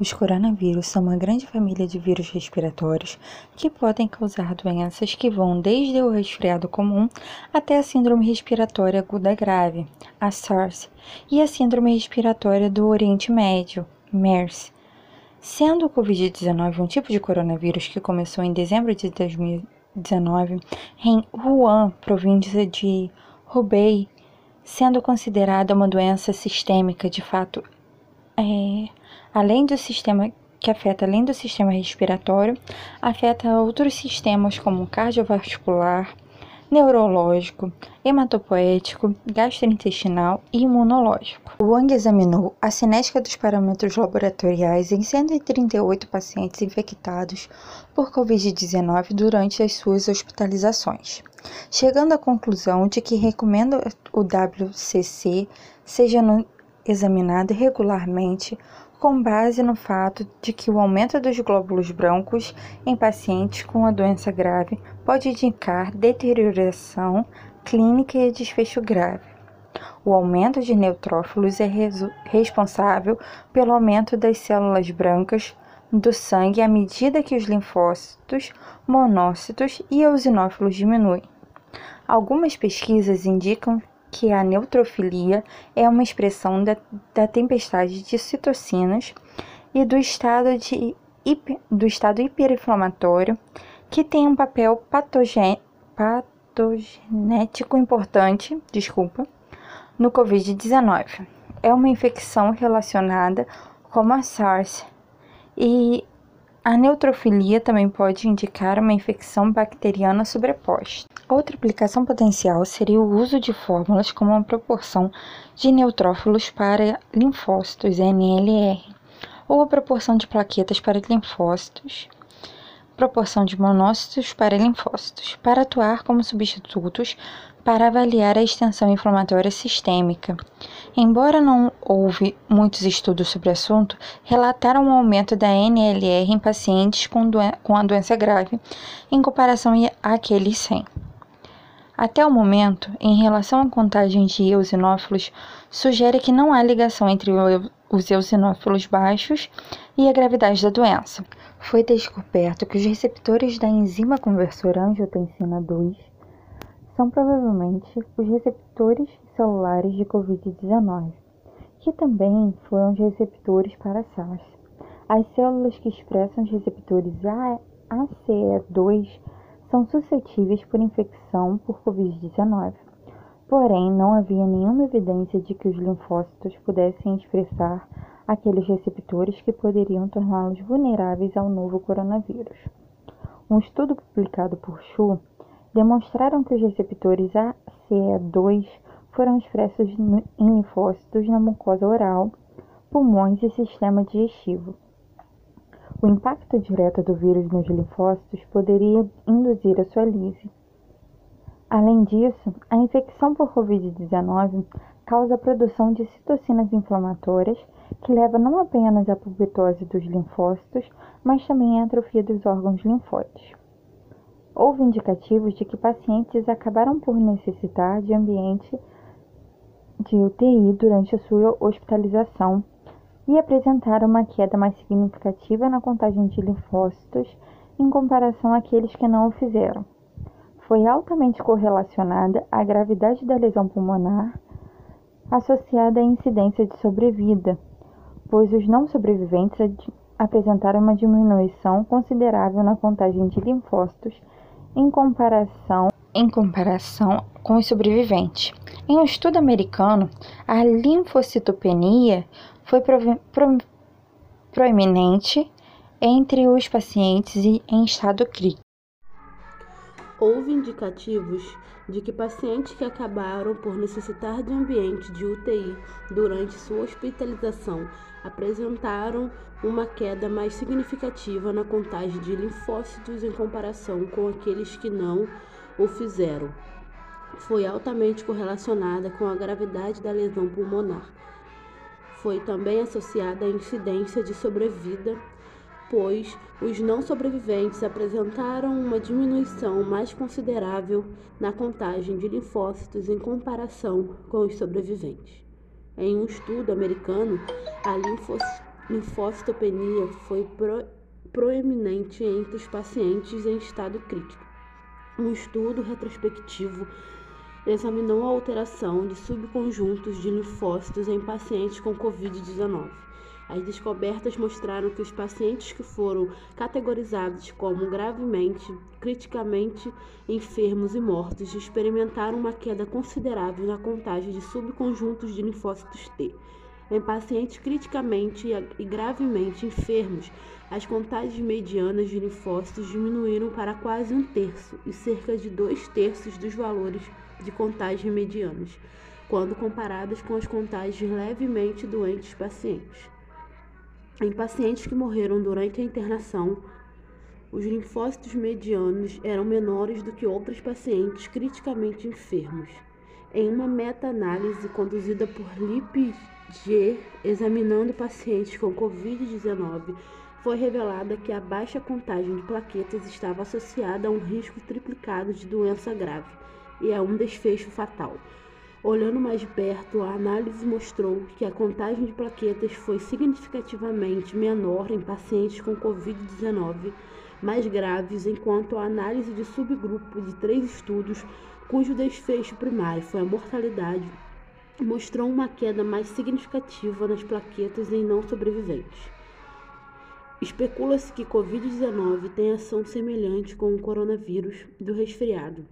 Os coronavírus são uma grande família de vírus respiratórios que podem causar doenças que vão desde o resfriado comum até a síndrome respiratória aguda grave, a SARS, e a síndrome respiratória do Oriente Médio, MERS. Sendo o Covid-19 um tipo de coronavírus que começou em dezembro de 2019 em Wuhan, província de Hubei, sendo considerada uma doença sistêmica, de fato, é, além do sistema que afeta além do sistema respiratório, afeta outros sistemas como cardiovascular, neurológico, hematopoético, gastrointestinal e imunológico. O Wang examinou a cinética dos parâmetros laboratoriais em 138 pacientes infectados por Covid-19 durante as suas hospitalizações, chegando à conclusão de que recomenda o WCC seja examinado regularmente com base no fato de que o aumento dos glóbulos brancos em pacientes com a doença grave pode indicar deterioração clínica e desfecho grave. O aumento de neutrófilos é responsável pelo aumento das células brancas do sangue à medida que os linfócitos, monócitos e eosinófilos diminuem. Algumas pesquisas indicam que a neutrofilia é uma expressão da, da tempestade de citocinas e do estado, de, do estado hiperinflamatório, que tem um papel patogen, patogenético importante, desculpa, no COVID-19. É uma infecção relacionada com a SARS e a neutrofilia também pode indicar uma infecção bacteriana sobreposta. Outra aplicação potencial seria o uso de fórmulas como uma proporção de neutrófilos para linfócitos, NLR, ou a proporção de plaquetas para linfócitos, proporção de monócitos para linfócitos, para atuar como substitutos para avaliar a extensão inflamatória sistêmica. Embora não houve muitos estudos sobre o assunto, relataram um aumento da NLR em pacientes com, com a doença grave em comparação àqueles sem. Até o momento, em relação à contagem de eosinófilos, sugere que não há ligação entre os eosinófilos baixos e a gravidade da doença. Foi descoberto que os receptores da enzima conversora angiotensina 2 são provavelmente os receptores celulares de Covid-19, que também foram os receptores para SARS. As células que expressam os receptores ACE2 são suscetíveis por infecção por Covid-19. Porém, não havia nenhuma evidência de que os linfócitos pudessem expressar aqueles receptores que poderiam torná-los vulneráveis ao novo coronavírus. Um estudo publicado por Chu demonstraram que os receptores ACE2 foram expressos em linfócitos na mucosa oral, pulmões e sistema digestivo. O impacto direto do vírus nos linfócitos poderia induzir a sua lise. Além disso, a infecção por Covid-19 causa a produção de citocinas inflamatórias, que leva não apenas à pulpitose dos linfócitos, mas também à atrofia dos órgãos linfóides. Houve indicativos de que pacientes acabaram por necessitar de ambiente de UTI durante a sua hospitalização e apresentaram uma queda mais significativa na contagem de linfócitos em comparação àqueles que não o fizeram. Foi altamente correlacionada à gravidade da lesão pulmonar associada à incidência de sobrevida, pois os não sobreviventes apresentaram uma diminuição considerável na contagem de linfócitos em comparação, em comparação com os sobreviventes. Em um estudo americano, a linfocitopenia foi pro, proeminente entre os pacientes em estado crítico. Houve indicativos de que pacientes que acabaram por necessitar de ambiente de UTI durante sua hospitalização apresentaram uma queda mais significativa na contagem de linfócitos em comparação com aqueles que não o fizeram. Foi altamente correlacionada com a gravidade da lesão pulmonar. Foi também associada à incidência de sobrevida pois os não sobreviventes apresentaram uma diminuição mais considerável na contagem de linfócitos em comparação com os sobreviventes. Em um estudo americano, a, linfocitopenia foi pro, proeminente entre os pacientes em estado crítico. Um estudo retrospectivo examinou a alteração de subconjuntos de linfócitos em pacientes com Covid-19. As descobertas mostraram que os pacientes que foram categorizados como gravemente, criticamente enfermos e mortos experimentaram uma queda considerável na contagem de subconjuntos de linfócitos T. Em pacientes criticamente e gravemente enfermos, as contagens medianas de linfócitos diminuíram para quase um terço e cerca de dois terços dos valores de contagem medianas, quando comparadas com as contagens levemente doentes pacientes. Em pacientes que morreram durante a internação, os linfócitos medianos eram menores do que outros pacientes criticamente enfermos. Em uma meta-análise conduzida por Lipg, examinando pacientes com Covid-19, foi revelada que a baixa contagem de plaquetas estava associada a um risco triplicado de doença grave e a um desfecho fatal. Olhando mais de perto, a análise mostrou que a contagem de plaquetas foi significativamente menor em pacientes com Covid-19 mais graves, enquanto a análise de subgrupo de três estudos, cujo desfecho primário foi a mortalidade, mostrou uma queda mais significativa nas plaquetas em não sobreviventes. Especula-se que Covid-19 tem ação semelhante com o coronavírus do resfriado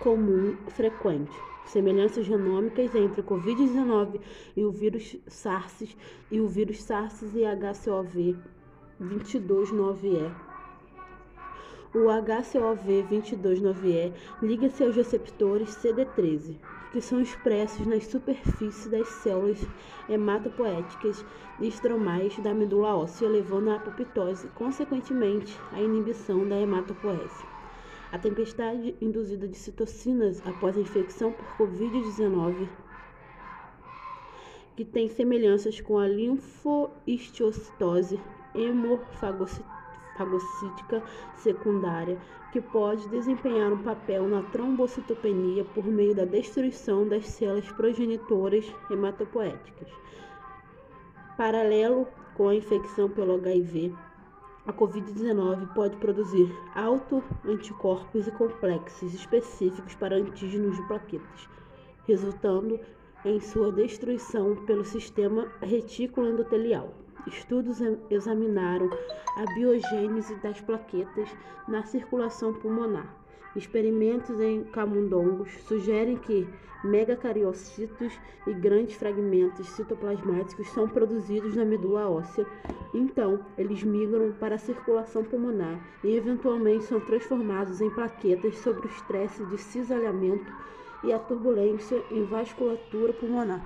comum frequente. Semelhanças genômicas entre o Covid-19 e o vírus SARS e o vírus SARS e HCOV 229E. O HCOV 229E liga-se aos receptores CD13, que são expressos nas superfícies das células hematopoéticas e estromais da medula óssea, levando à apoptose, consequentemente, à inibição da hematopoese. A tempestade induzida de citocinas após a infecção por Covid-19, que tem semelhanças com a linfohistiocytose hemofagocítica secundária, que pode desempenhar um papel na trombocitopenia por meio da destruição das células progenitoras hematopoéticas. Paralelo com a infecção pelo HIV, a Covid-19 pode produzir autoanticorpos e complexos específicos para antígenos de plaquetas, resultando em sua destruição pelo sistema retículo endotelial. Estudos examinaram a biogênese das plaquetas na circulação pulmonar Experimentos em camundongos sugerem que megacariocitos e grandes fragmentos citoplasmáticos são produzidos na medula óssea. Então, eles migram para a circulação pulmonar e eventualmente são transformados em plaquetas sob o estresse de cisalhamento e a turbulência em vasculatura pulmonar.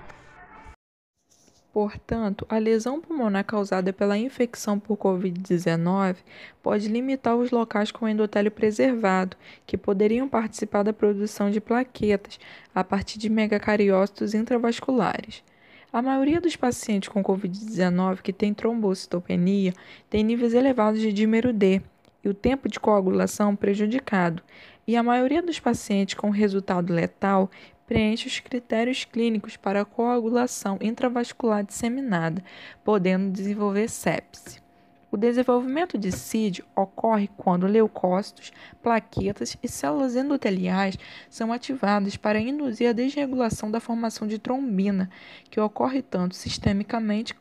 Portanto, a lesão pulmonar causada pela infecção por Covid-19 pode limitar os locais com endotélio preservado, que poderiam participar da produção de plaquetas a partir de megacariócitos intravasculares. A maioria dos pacientes com Covid-19 que tem trombocitopenia tem níveis elevados de dímero D e o tempo de coagulação prejudicado, e a maioria dos pacientes com resultado letal preenche os critérios clínicos para coagulação intravascular disseminada, podendo desenvolver sepse. O desenvolvimento de CID ocorre quando leucócitos, plaquetas e células endoteliais são ativadas para induzir a desregulação da formação de trombina, que ocorre tanto sistemicamente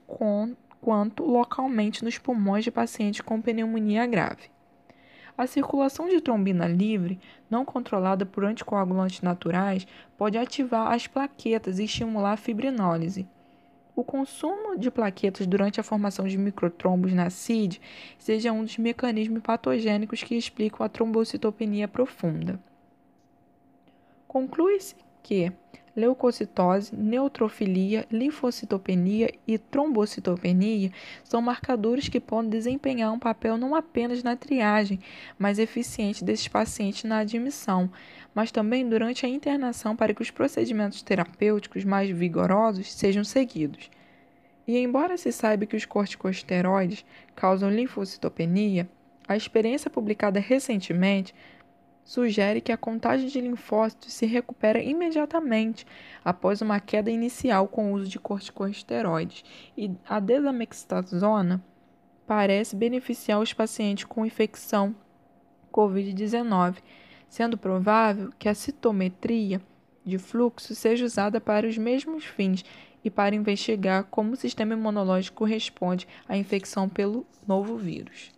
quanto localmente nos pulmões de pacientes com pneumonia grave. A circulação de trombina livre, não controlada por anticoagulantes naturais, pode ativar as plaquetas e estimular a fibrinólise. O consumo de plaquetas durante a formação de microtrombos na CID seja um dos mecanismos patogênicos que explicam a trombocitopenia profunda. Conclui-se que leucocitose, neutrofilia, linfocitopenia e trombocitopenia são marcadores que podem desempenhar um papel não apenas na triagem mais eficiente desses pacientes na admissão, mas também durante a internação para que os procedimentos terapêuticos mais vigorosos sejam seguidos. E embora se saiba que os corticosteroides causam linfocitopenia, a experiência publicada recentemente sugere que a contagem de linfócitos se recupera imediatamente após uma queda inicial com o uso de corticosteroides, e a desamexatasona parece beneficiar os pacientes com infecção COVID-19, sendo provável que a citometria de fluxo seja usada para os mesmos fins e para investigar como o sistema imunológico responde à infecção pelo novo vírus.